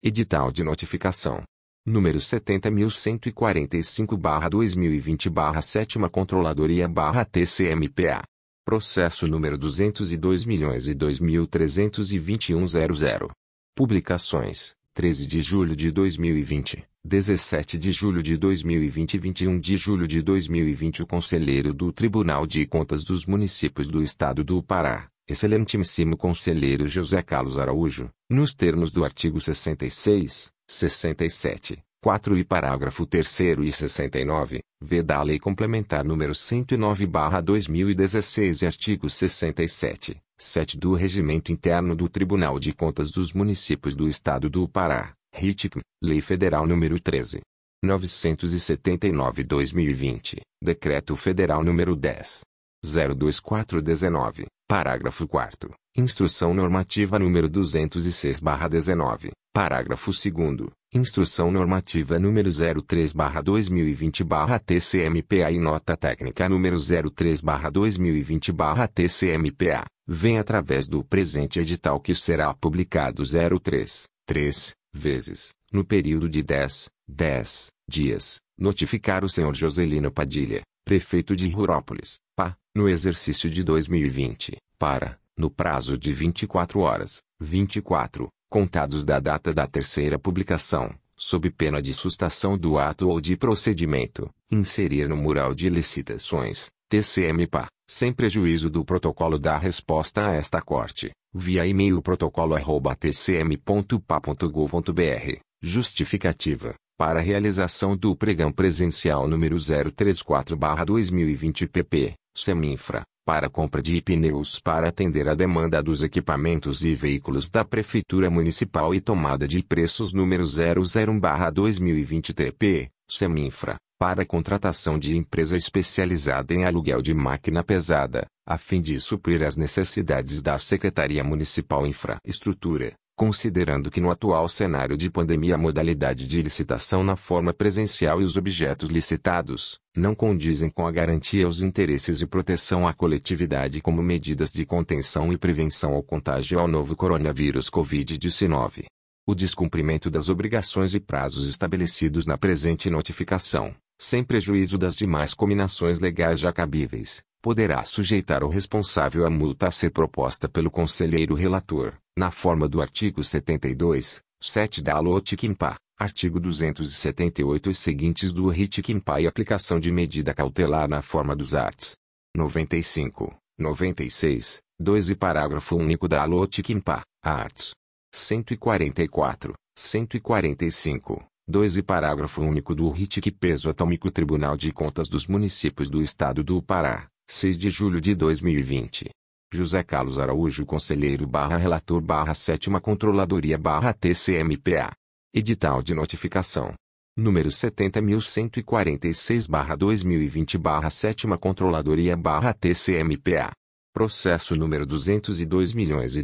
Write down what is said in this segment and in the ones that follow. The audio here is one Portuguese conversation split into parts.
Edital de notificação. Número 70.145-2020-7 Controladoria-TCMPA. Processo número 202.002.321.00. Publicações: 13 de julho de 2020, 17 de julho de 2020 e 21 de julho de 2020 O Conselheiro do Tribunal de Contas dos Municípios do Estado do Pará, Excelentíssimo Conselheiro José Carlos Araújo, nos termos do artigo 66, 67, 4 e parágrafo 3 e 69, v da Lei Complementar número 109/2016 e artigo 67, 7 do Regimento Interno do Tribunal de Contas dos Municípios do Estado do Pará, RITCM, Lei Federal número 13. 979-2020, Decreto Federal número 10. 02419, parágrafo 4 Instrução Normativa número 206/19, parágrafo 2 Instrução Normativa número 03/2020/TCMPA e Nota Técnica número 03/2020/TCMPA, vem através do presente edital que será publicado 03, 3, vezes, no período de 10, 10 dias, notificar o senhor Joselino Padilha, prefeito de Rurópolis, PA, no exercício de 2020, para, no prazo de 24 horas, 24, contados da data da terceira publicação, sob pena de sustação do ato ou de procedimento, inserir no mural de licitações, TCM-PA, sem prejuízo do protocolo da resposta a esta corte, via e-mail protocolo@tcm.pa.gov.br, justificativa, para a realização do pregão presencial número 034/2020 pp, Seminfra, para compra de pneus para atender a demanda dos equipamentos e veículos da Prefeitura Municipal e tomada de preços número 001/2020 TP, Seminfra, para contratação de empresa especializada em aluguel de máquina pesada, a fim de suprir as necessidades da Secretaria Municipal Infraestrutura, considerando que no atual cenário de pandemia a modalidade de licitação na forma presencial e os objetos licitados não condizem com a garantia aos interesses e proteção à coletividade como medidas de contenção e prevenção ao contágio ao novo coronavírus Covid-19. O descumprimento das obrigações e prazos estabelecidos na presente notificação, sem prejuízo das demais combinações legais já cabíveis, poderá sujeitar o responsável à multa a ser proposta pelo conselheiro relator, na forma do artigo 72, 7 da LOTICIMPA, artigo 278 e seguintes do RITICIMPA e aplicação de medida cautelar na forma dos arts. 95, 96, 2 e parágrafo único da LOTICIMPA, arts. 144, 145, 2 e parágrafo único do RITIC Peso Atômico Tribunal de Contas dos Municípios do Estado do Pará, 6 de julho de 2020. José Carlos Araújo Conselheiro barra Relator barra Sétima Controladoria barra TCMPA. Edital de Notificação. Número 70.146 barra 2020 barra Sétima Controladoria barra TCMPA. Processo número 202 milhões e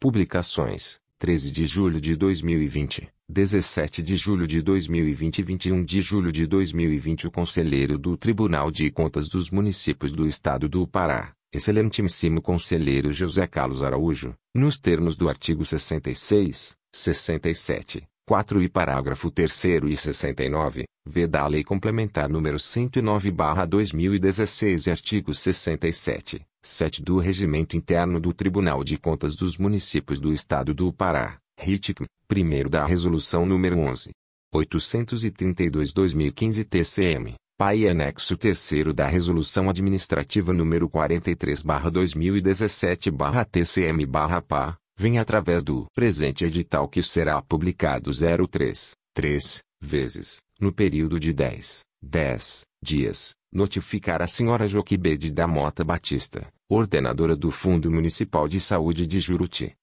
Publicações. 13 de julho de 2020, 17 de julho de 2020 e 21 de julho de 2020 O Conselheiro do Tribunal de Contas dos Municípios do Estado do Pará, Excelentíssimo Conselheiro José Carlos Araújo, nos termos do artigo 66, 67, 4 e parágrafo 3 e 69, v da Lei Complementar número 109/2016 e artigo 67, 7 do Regimento Interno do Tribunal de Contas dos Municípios do Estado do Pará, RITCM, primeiro da Resolução nº 11. 832-2015 TCM, PAI e anexo 3 da Resolução Administrativa nº 43-2017-TCM-PA, vem através do presente edital que será publicado 03, 3, vezes, no período de 10, 10 dias, notificar a senhora Joquibede da Mota Batista, ordenadora do Fundo Municipal de Saúde de Juruti,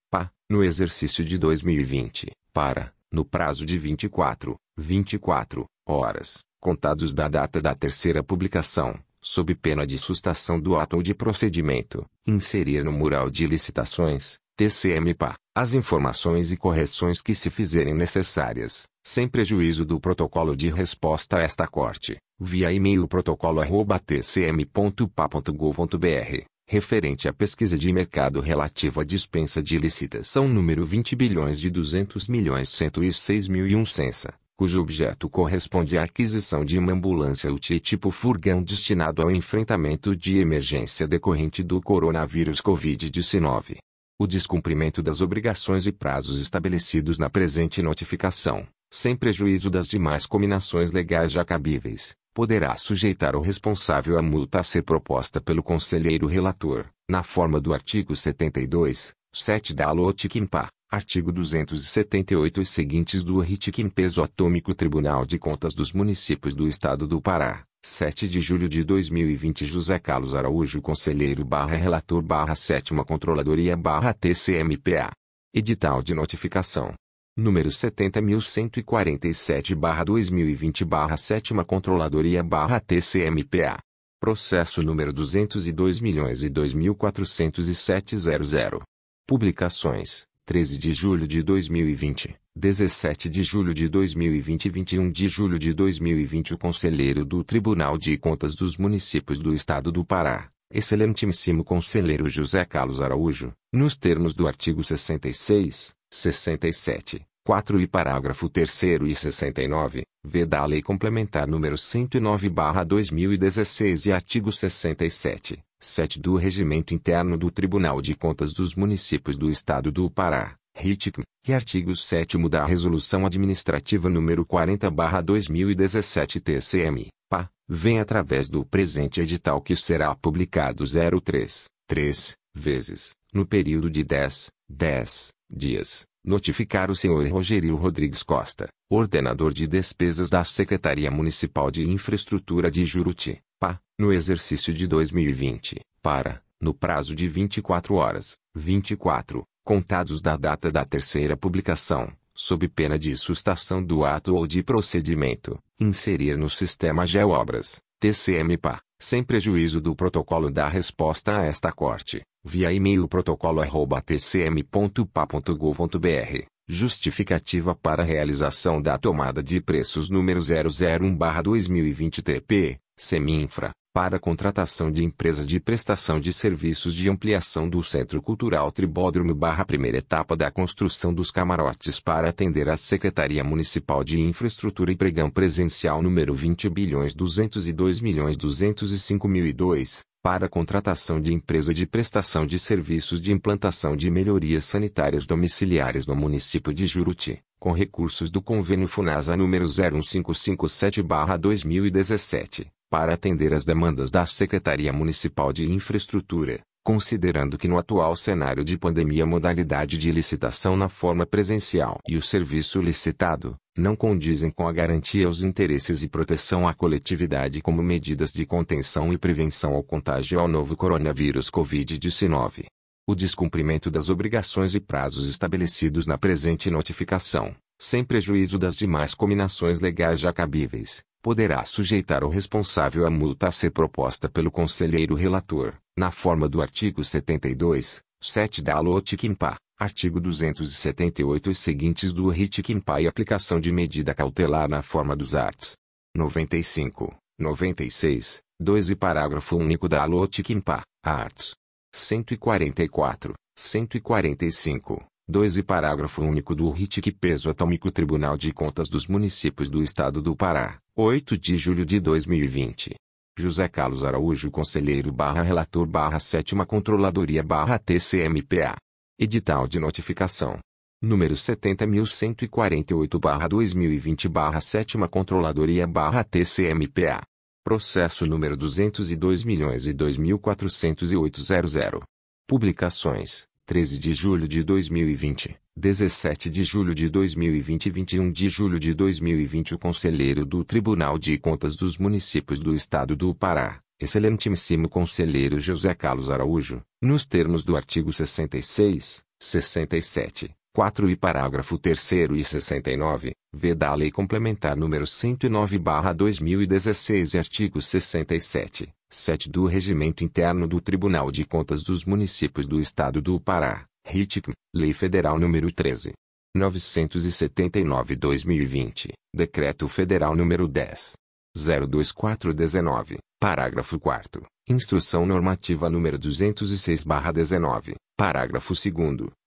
No exercício de 2020, para, no prazo de 24, 24 horas, contados da data da terceira publicação, sob pena de sustação do ato ou de procedimento, inserir no mural de licitações, TCM-PA, as informações e correções que se fizerem necessárias, sem prejuízo do protocolo de resposta a esta corte, via e-mail protocolo@tcm.pa.gov.br referente à pesquisa de mercado relativa à dispensa de licitação número 20 bilhões de 200 milhões 106 mil e um censa, cujo objeto corresponde à aquisição de uma ambulância UTI tipo furgão destinado ao enfrentamento de emergência decorrente do coronavírus Covid-19. O descumprimento das obrigações e prazos estabelecidos na presente notificação, sem prejuízo das demais combinações legais já cabíveis, poderá sujeitar o responsável à multa a ser proposta pelo conselheiro relator, na forma do artigo 72, 7 da Lotiquimpa, artigo 278 e seguintes do Ritiquim Peso Atômico Tribunal de Contas dos Municípios do Estado do Pará, 7 de julho de 2020 José Carlos Araújo Conselheiro barra Relator barra Sétima Controladoria barra TCMPA. Edital de Notificação número 70.147-2020 Sétima Controladoria TCMPA. Processo número 202 milhões e Publicações, 13 de julho de 2020, 17 de julho de 2020 e 21 de julho de 2020 O Conselheiro do Tribunal de Contas dos Municípios do Estado do Pará, Excelentíssimo Conselheiro José Carlos Araújo, nos termos do artigo 66, 67, 4 e parágrafo 3 e 69, v da Lei Complementar número 109/2016 e artigo 67, 7 do Regimento Interno do Tribunal de Contas dos Municípios do Estado do Pará, RITCM, e artigo 7 da Resolução Administrativa número 40/2017 TCM, PA, vem através do presente edital que será publicado 03, 3 vezes, no período de 10, 10 dias, notificar o senhor Rogério Rodrigues Costa, ordenador de despesas da Secretaria Municipal de Infraestrutura de Juruti, PA, no exercício de 2020, para, no prazo de 24 horas, 24, contados da data da terceira publicação, sob pena de sustação do ato ou de procedimento, inserir no sistema GeoObras, TCM-PA, sem prejuízo do protocolo da resposta a esta corte, via e-mail protocolo@tcm.pa.gov.br, justificativa para a realização da tomada de preços número 001/2020 TP, Seminfra, para contratação de empresa de prestação de serviços de ampliação do Centro Cultural Tribódromo barra primeira etapa da construção dos camarotes para atender a Secretaria Municipal de Infraestrutura e pregão presencial número 20 bilhões 202 milhões 205 mil e 2, para contratação de empresa de prestação de serviços de implantação de melhorias sanitárias domiciliares no município de Juruti, com recursos do convênio FUNASA número 01557-2017 para atender às demandas da Secretaria Municipal de Infraestrutura, considerando que no atual cenário de pandemia a modalidade de licitação na forma presencial e o serviço licitado não condizem com a garantia aos interesses e proteção à coletividade como medidas de contenção e prevenção ao contágio ao novo coronavírus COVID-19. O descumprimento das obrigações e prazos estabelecidos na presente notificação, sem prejuízo das demais combinações legais já cabíveis, poderá sujeitar o responsável à multa a ser proposta pelo conselheiro relator, na forma do artigo 72, 7 da Lotiquimpa, artigo 278 e seguintes do Ritiquimpa e aplicação de medida cautelar na forma dos arts. 95, 96, 2 e parágrafo único da Lotiquimpa, arts. 144, 145, 2 e parágrafo único do RITIC Peso Atômico Tribunal de Contas dos Municípios do Estado do Pará, 8 de julho de 2020. José Carlos Araújo Conselheiro barra Relator barra Sétima Controladoria barra TCMPA. Edital de Notificação. Número 70.148 barra 2020 barra Sétima Controladoria barra TCMPA. Processo número 202 milhões e Publicações. 13 de julho de 2020, 17 de julho de 2020 e 21 de julho de 2020 o Conselheiro do Tribunal de Contas dos Municípios do Estado do Pará, Excelentíssimo Conselheiro José Carlos Araújo, nos termos do artigo 66, 67, 4 e parágrafo 3 e 69, v da Lei Complementar número 109/2016 e artigo 67, 7 do Regimento Interno do Tribunal de Contas dos Municípios do Estado do Pará, RITCM, Lei Federal nº 13. 979-2020, Decreto Federal nº 10. 02419, parágrafo 4 Instrução Normativa número 206/19, parágrafo 2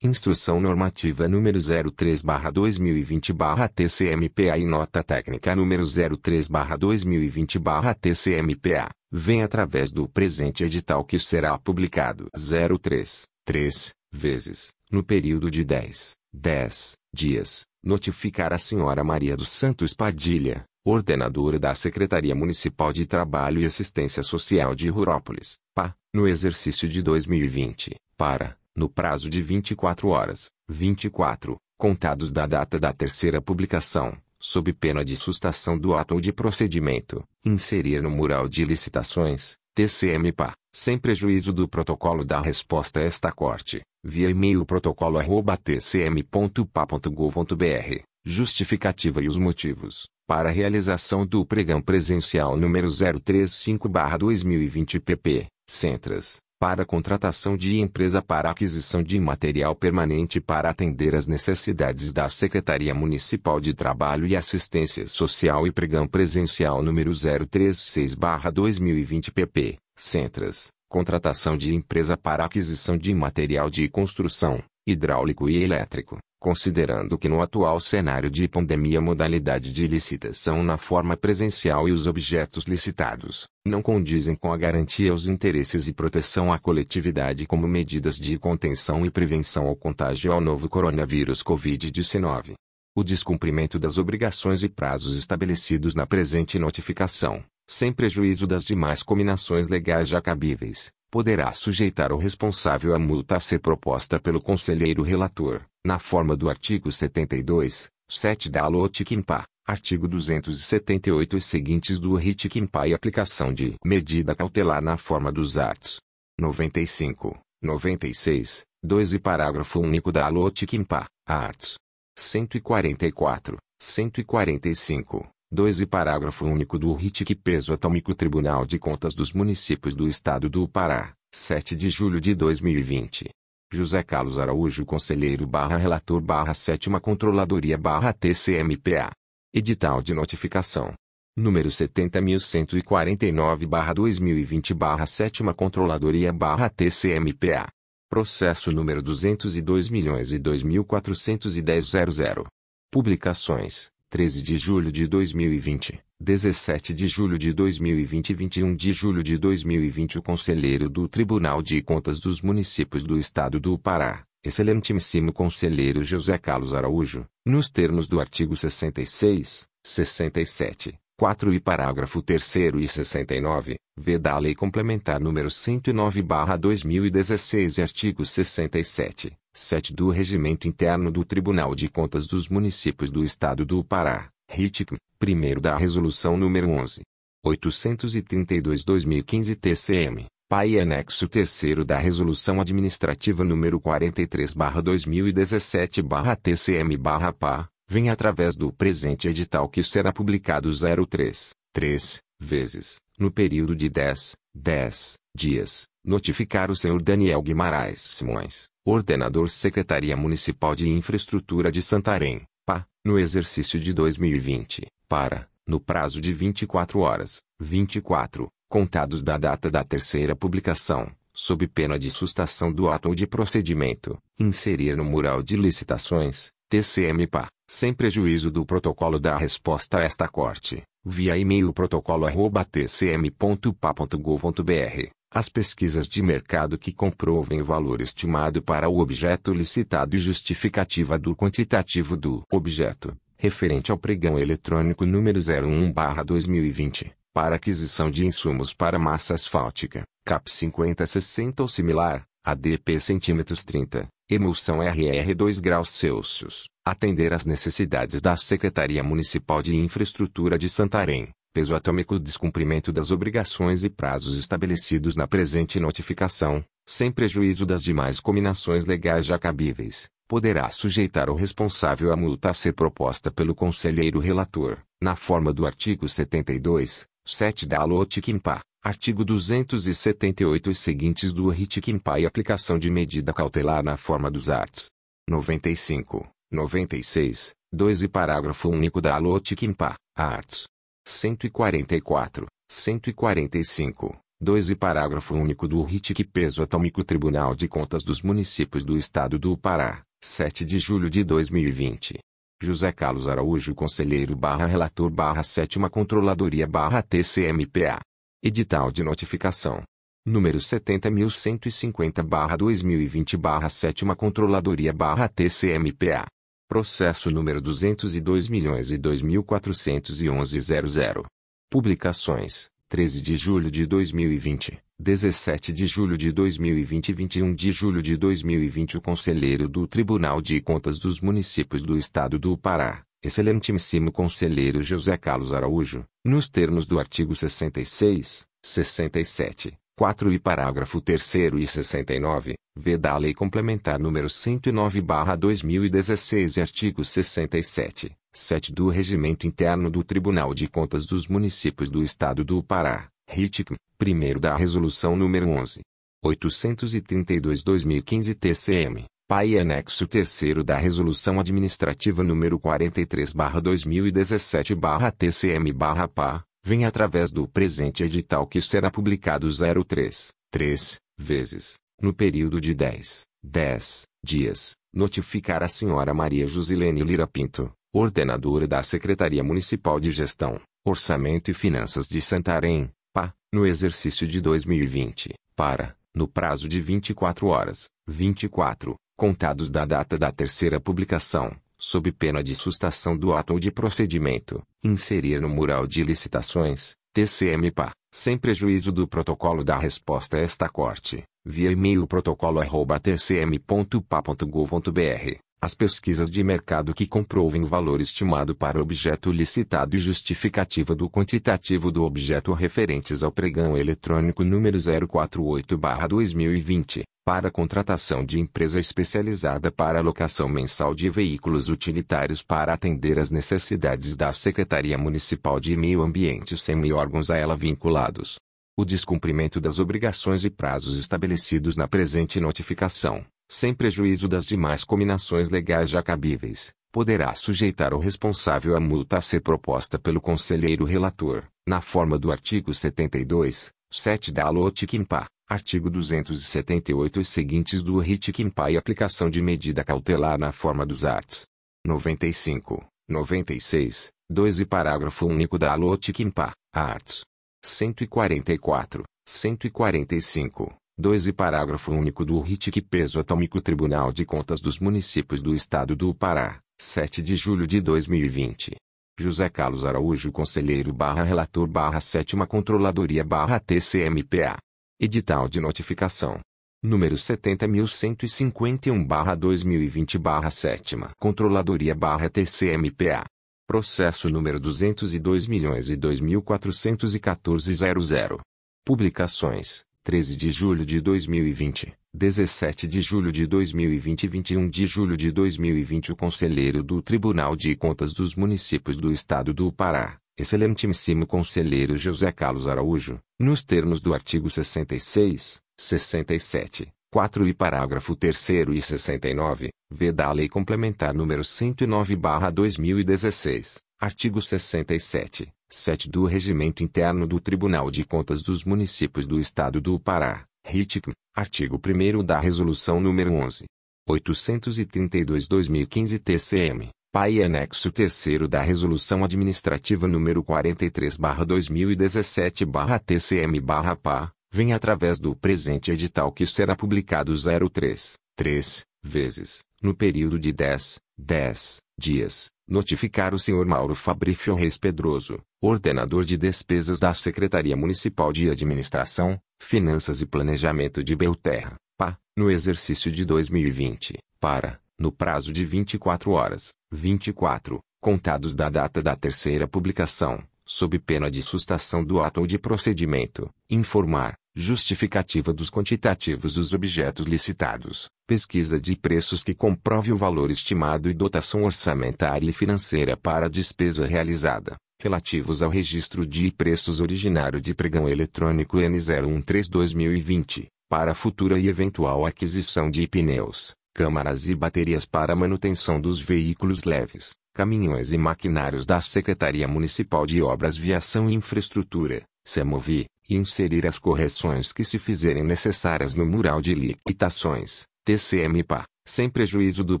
Instrução Normativa número 03/2020/TCMPA e Nota Técnica número 03/2020/TCMPA, vem através do presente edital que será publicado. 03 3 vezes, no período de 10, 10 dias, notificar a senhora Maria dos Santos Padilha, ordenadora da Secretaria Municipal de Trabalho e Assistência Social de Rurópolis, PA, no exercício de 2020, para, no prazo de 24 horas, 24, contados da data da terceira publicação, sob pena de sustação do ato ou de procedimento, inserir no mural de licitações, TCM-PA, sem prejuízo do protocolo da resposta a esta corte, via e-mail protocolo@tcm.pa.gov.br, justificativa e os motivos. Para a realização do pregão presencial número 035/2020 pp. Centras, para contratação de empresa para aquisição de material permanente para atender às necessidades da Secretaria Municipal de Trabalho e Assistência Social e pregão presencial número 036/2020 pp. Centras, contratação de empresa para aquisição de material de construção, hidráulico e elétrico considerando que no atual cenário de pandemia a modalidade de licitação na forma presencial e os objetos licitados não condizem com a garantia aos interesses e proteção à coletividade como medidas de contenção e prevenção ao contágio ao novo coronavírus Covid-19. O descumprimento das obrigações e prazos estabelecidos na presente notificação, sem prejuízo das demais combinações legais já cabíveis, poderá sujeitar o responsável à multa a ser proposta pelo conselheiro relator, na forma do artigo 72, 7 da LOTICIMPA, artigo 278 e seguintes do RITICIMPA e aplicação de medida cautelar na forma dos arts. 95, 96, 2 e parágrafo único da LOTICIMPA, arts. 144, 145, 2 e parágrafo único do RITIC Peso Atômico Tribunal de Contas dos Municípios do Estado do Pará, 7 de julho de 2020. José Carlos Araújo Conselheiro barra Relator barra 7 Controladoria barra TCMPA. Edital de Notificação. Número 70.149 barra 2020 barra 7 Controladoria barra TCMPA. Processo número 202 milhões e 2.410.00. Publicações. 13 de julho de 2020, 17 de julho de 2020 e 21 de julho de 2020 o Conselheiro do Tribunal de Contas dos Municípios do Estado do Pará, excelentíssimo Conselheiro José Carlos Araújo, nos termos do artigo 66, 67, 4 e parágrafo 3 e 69, v da Lei Complementar número 109/2016 e artigo 67, 7 do Regimento Interno do Tribunal de Contas dos Municípios do Estado do Pará, RITIC, primeiro da Resolução número 11. 832-2015 TCM, PAI e anexo terceiro da Resolução Administrativa número 43-2017-TCM-PA, vem através do presente edital que será publicado 03, 3, vezes, no período de 10, 10 dias, notificar o senhor Daniel Guimarães Simões, ordenador Secretaria Municipal de Infraestrutura de Santarém, PA, no exercício de 2020, para, no prazo de 24 horas, 24, contados da data da terceira publicação, sob pena de sustação do ato ou de procedimento, inserir no mural de licitações, TCM-PA, sem prejuízo do protocolo da resposta a esta corte, via e-mail protocolo@tcm.pa.gov.br, as pesquisas de mercado que comprovem o valor estimado para o objeto licitado e justificativa do quantitativo do objeto, referente ao pregão eletrônico número 01/2020, para aquisição de insumos para massa asfáltica, CAP 5060 ou similar, ADP centímetros 30, emulsão RR 2 graus Celsius, atender às necessidades da Secretaria Municipal de Infraestrutura de Santarém, peso atômico descumprimento das obrigações e prazos estabelecidos na presente notificação, sem prejuízo das demais combinações legais já cabíveis, poderá sujeitar o responsável à multa a ser proposta pelo conselheiro relator, na forma do artigo 72, 7 da LOTICIMPA, Artigo 278 e seguintes do RITIC-MPA e aplicação de medida cautelar na forma dos arts. 95, 96, 2 e parágrafo único da LOTIC-MPA, arts. 144, 145, 2 e parágrafo único do RITIC Peso Atômico Tribunal de Contas dos Municípios do Estado do Pará, 7 de julho de 2020. José Carlos Araújo Conselheiro barra Relator barra 7 Controladoria barra TCMPA. Edital de Notificação. Número 70.150 barra 2020 barra 7 Controladoria barra TCMPA. Processo número 202 milhões e 2.411.00. Publicações. 13 de julho de 2020, 17 de julho de 2020 e 21 de julho de 2020 o Conselheiro do Tribunal de Contas dos Municípios do Estado do Pará, excelentíssimo Conselheiro José Carlos Araújo, nos termos do artigo 66, 67, 4 e parágrafo 3 e 69, v da Lei Complementar número 109/2016 e artigo 67, 7 do Regimento Interno do Tribunal de Contas dos Municípios do Estado do Pará, RITIC, primeiro da Resolução número 11. 832-2015 TCM, PAI e anexo terceiro da Resolução Administrativa número 43-2017-TCM-PA, vem através do presente edital que será publicado 03, 3, vezes, no período de 10, 10 dias, notificar a senhora Maria Josilene Lira Pinto, ordenadora da Secretaria Municipal de Gestão, Orçamento e Finanças de Santarém, PA, no exercício de 2020, para, no prazo de 24 horas, 24, contados da data da terceira publicação, sob pena de sustação do ato ou de procedimento, inserir no mural de licitações, TCM-PA, sem prejuízo do protocolo da resposta a esta corte, via e-mail protocolo@tcm.pa.gov.br as pesquisas de mercado que comprovem o valor estimado para o objeto licitado e justificativa do quantitativo do objeto referentes ao pregão eletrônico número 048-2020, para contratação de empresa especializada para alocação mensal de veículos utilitários para atender às necessidades da Secretaria Municipal de Meio Ambiente semi-órgãos a ela vinculados. O descumprimento das obrigações e prazos estabelecidos na presente notificação sem prejuízo das demais combinações legais já cabíveis, poderá sujeitar o responsável à multa a ser proposta pelo conselheiro relator, na forma do artigo 72, 7 da LOTICIMPA, artigo 278 e seguintes do RITICIMPA e aplicação de medida cautelar na forma dos arts. 95, 96, 2 e parágrafo único da LOTICIMPA, arts. 144, 145, 2 e parágrafo único do RITIC Peso Atômico Tribunal de Contas dos Municípios do Estado do Pará, 7 de julho de 2020. José Carlos Araújo Conselheiro barra Relator barra 7 Controladoria barra TCMPA. Edital de Notificação. Número 70.151 barra 2020 barra 7 Controladoria barra TCMPA. Processo número 202 milhões e 2.414.00. Publicações 13 de julho de 2020, 17 de julho de 2020 e 21 de julho de 2020 o Conselheiro do Tribunal de Contas dos Municípios do Estado do Pará, excelentíssimo Conselheiro José Carlos Araújo, nos termos do artigo 66, 67, 4 e parágrafo 3 e 69, v da Lei Complementar número 109/2016, artigo 67, 7 do Regimento Interno do Tribunal de Contas dos Municípios do Estado do Pará, RITIC, artigo 1 da Resolução nº 11. 832-2015 TCM, PAI e anexo 3 da Resolução Administrativa nº 43-2017-TCM-PA, vem através do presente edital que será publicado 03, 3, vezes, no período de 10, 10 dias, notificar o Sr. Mauro Fabrício Reis Pedroso, ordenador de despesas da Secretaria Municipal de Administração, Finanças e Planejamento de Belterra, PA, no exercício de 2020, para, no prazo de 24 horas, 24, contados da data da terceira publicação, sob pena de sustação do ato ou de procedimento, informar, justificativa dos quantitativos dos objetos licitados, pesquisa de preços que comprove o valor estimado e dotação orçamentária e financeira para a despesa realizada, relativos ao registro de preços originário de pregão eletrônico N013-2020, para futura e eventual aquisição de pneus, câmaras e baterias para manutenção dos veículos leves, caminhões e maquinários da Secretaria Municipal de Obras Viação e Infraestrutura, SEMOVI, e inserir as correções que se fizerem necessárias no mural de licitações, TCM-PA, sem prejuízo do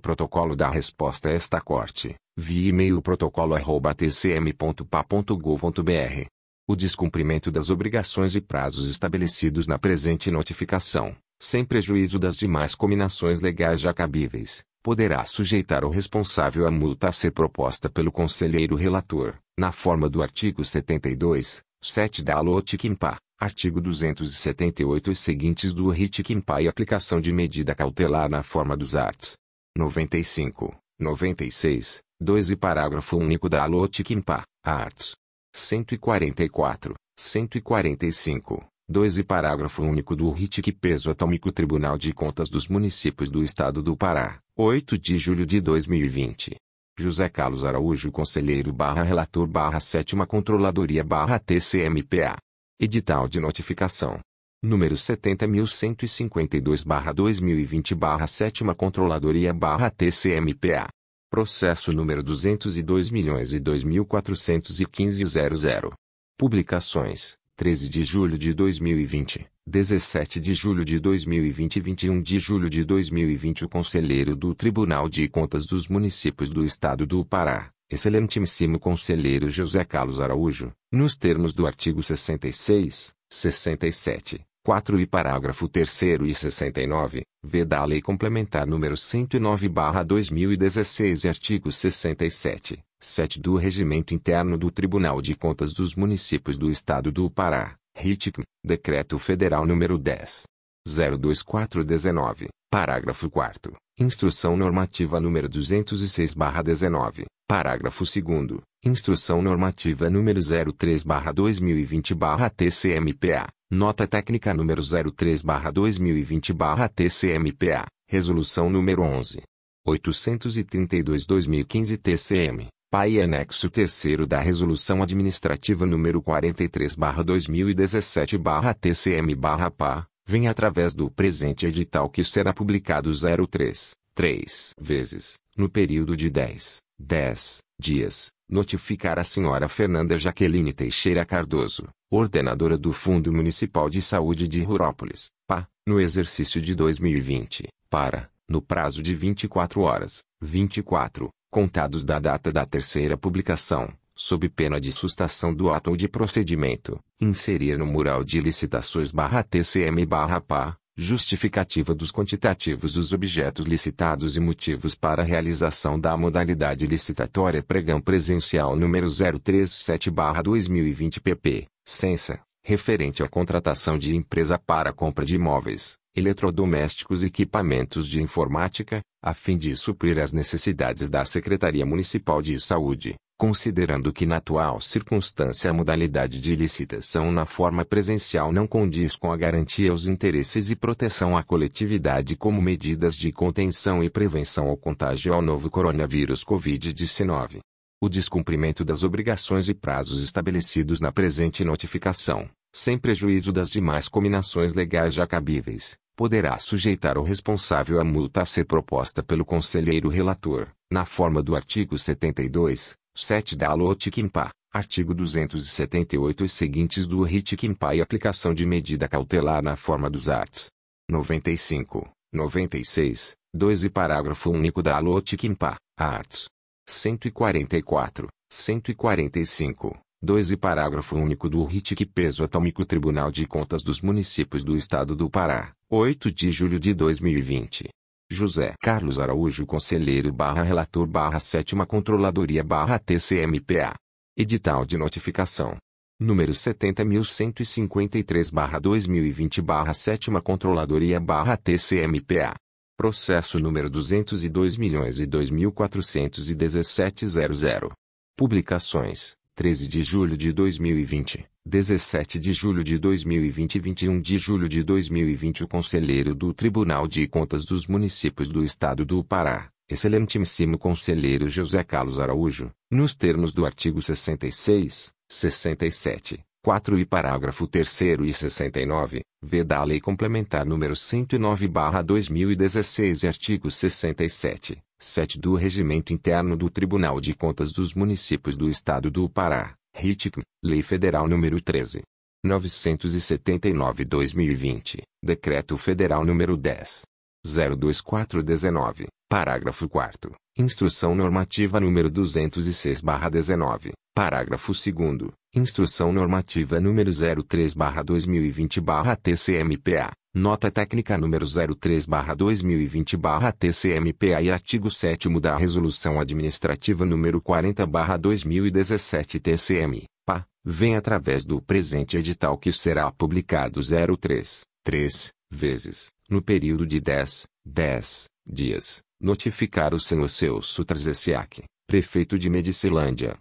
protocolo da resposta a esta corte, via e-mail protocolo@tcm.pa.gov.br. O descumprimento das obrigações e prazos estabelecidos na presente notificação, sem prejuízo das demais combinações legais já cabíveis, poderá sujeitar o responsável à multa a ser proposta pelo conselheiro relator, na forma do artigo 72, 7 da LOTICIMPA, artigo 278 e seguintes do RITICIMPA e aplicação de medida cautelar na forma dos arts. 95, 96, 2 e parágrafo único da LOTICIMPA, arts. 144, 145, 2 e parágrafo único do RITIC Peso Atômico Tribunal de Contas dos Municípios do Estado do Pará, 8 de julho de 2020. José Carlos Araújo Conselheiro barra Relator barra Sétima Controladoria barra TCMPA. Edital de Notificação. Número 70.152 barra 2020 barra Sétima Controladoria barra TCMPA. Processo número 202 milhões e 2.415.00. Publicações. 13 de julho de 2020, 17 de julho de 2020 e 21 de julho de 2020 o Conselheiro do Tribunal de Contas dos Municípios do Estado do Pará, Excelentíssimo Conselheiro José Carlos Araújo, nos termos do artigo 66, 67, 4 e parágrafo 3 e 69, v da Lei Complementar número 109/2016 e artigo 67, 7 do Regimento Interno do Tribunal de Contas dos Municípios do Estado do Pará, RITIC, Decreto Federal número 10. 02419, parágrafo 4 Instrução Normativa número 206/19, parágrafo 2 Instrução Normativa número 03/2020/TCMPA, Nota Técnica número 03/2020/TCMPA, Resolução número 11. 832-2015 TCM, PAI anexo 3 da Resolução Administrativa número 43/2017/TCM/PA, vem através do presente edital que será publicado 03, 3 vezes, no período de 10, 10 dias, notificar a senhora Fernanda Jaqueline Teixeira Cardoso, ordenadora do Fundo Municipal de Saúde de Rurópolis, PA, no exercício de 2020, para, no prazo de 24 horas, 24, contados da data da terceira publicação, sob pena de sustação do ato ou de procedimento, inserir no mural de licitações TCM PA, justificativa dos quantitativos dos objetos licitados e motivos para a realização da modalidade licitatória pregão presencial número 037-2020 pp, Censa, referente à contratação de empresa para compra de imóveis, eletrodomésticos e equipamentos de informática, a fim de suprir as necessidades da Secretaria Municipal de Saúde, considerando que na atual circunstância a modalidade de licitação na forma presencial não condiz com a garantia aos interesses e proteção à coletividade como medidas de contenção e prevenção ao contágio ao novo coronavírus Covid-19. O descumprimento das obrigações e prazos estabelecidos na presente notificação, sem prejuízo das demais combinações legais já cabíveis, poderá sujeitar o responsável à multa a ser proposta pelo conselheiro relator, na forma do artigo 72, 7 da LOTICIMPA, artigo 278 e seguintes do RITICIMPA e aplicação de medida cautelar na forma dos arts. 95, 96, 2 e parágrafo único da LOTICIMPA, arts. 144, 145, 2 e parágrafo único do RITIC Peso Atômico Tribunal de Contas dos Municípios do Estado do Pará, 8 de julho de 2020. José Carlos Araújo Conselheiro barra Relator barra Sétima Controladoria barra TCMPA. Edital de Notificação. Número 70.153 barra 2020 barra Sétima Controladoria barra TCMPA. Processo número 202 milhões e 2.417.00. Publicações. 13 de julho de 2020, 17 de julho de 2020 e 21 de julho de 2020 o Conselheiro do Tribunal de Contas dos Municípios do Estado do Pará, Excelentíssimo Conselheiro José Carlos Araújo, nos termos do artigo 66, 67, 4 e parágrafo 3 e 69, v da Lei Complementar número 109/2016 e artigo 67, 7 do Regimento Interno do Tribunal de Contas dos Municípios do Estado do Pará, RITIC, Lei Federal número 13. 979-2020, Decreto Federal número 10. 02419, parágrafo 4 Instrução Normativa número 206/19, parágrafo 2 Instrução Normativa número 03/2020/TCMPA, Nota Técnica número 03/2020/TCMPA e artigo 7 da Resolução Administrativa número 40/2017 TCM, PA, vem através do presente edital que será publicado 03, 3, vezes, no período de 10, 10 dias, notificar o senhor seu Sutras Essiac, prefeito de Medicilândia,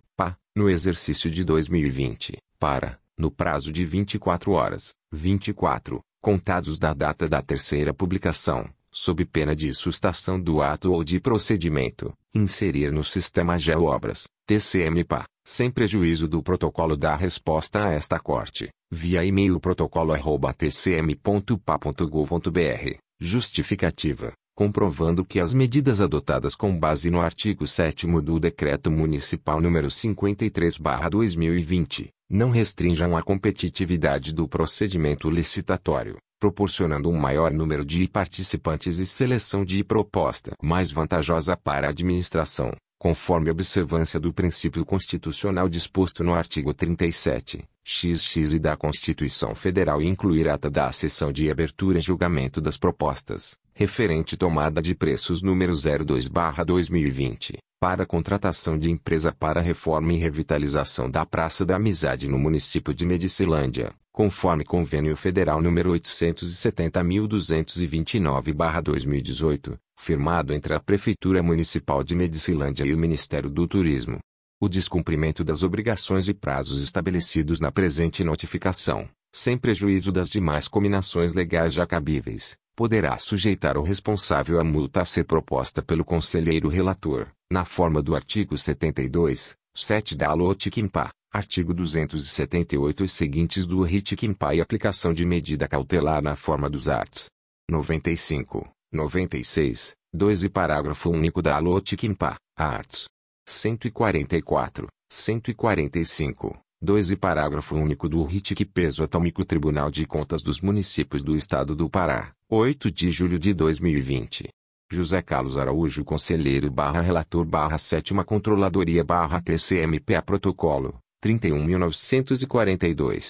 no exercício de 2020, para, no prazo de 24 horas, 24, contados da data da terceira publicação, sob pena de sustação do ato ou de procedimento, inserir no sistema GeoObras, TCM-PA, sem prejuízo do protocolo da resposta a esta corte, via e-mail protocolo@tcm.pa.gov.br, justificativa, comprovando que as medidas adotadas com base no artigo 7 do Decreto Municipal número 53/2020 não restringam a competitividade do procedimento licitatório, proporcionando um maior número de participantes e seleção de proposta mais vantajosa para a administração, conforme observância do princípio constitucional disposto no artigo 37, XX e da Constituição Federal e incluir ata da sessão de abertura e julgamento das propostas, referente tomada de preços número 02/2020, para contratação de empresa para reforma e revitalização da Praça da Amizade no município de Medicilândia, conforme convênio federal número 870.229/2018, firmado entre a Prefeitura Municipal de Medicilândia e o Ministério do Turismo. O descumprimento das obrigações e prazos estabelecidos na presente notificação, sem prejuízo das demais cominações legais já cabíveis, poderá sujeitar o responsável à multa a ser proposta pelo conselheiro relator, na forma do artigo 72, 7 da Alotikimpa, artigo 278 e seguintes do Ritikimpa e aplicação de medida cautelar na forma dos arts. 95, 96, 2 e parágrafo único da Alotikimpa, arts. 144, 145, 2 e parágrafo único do RITIC Peso Atômico Tribunal de Contas dos Municípios do Estado do Pará, 8 de julho de 2020. José Carlos Araújo Conselheiro barra Relator barra Sétima Controladoria barra TCMPA Protocolo, 31.942.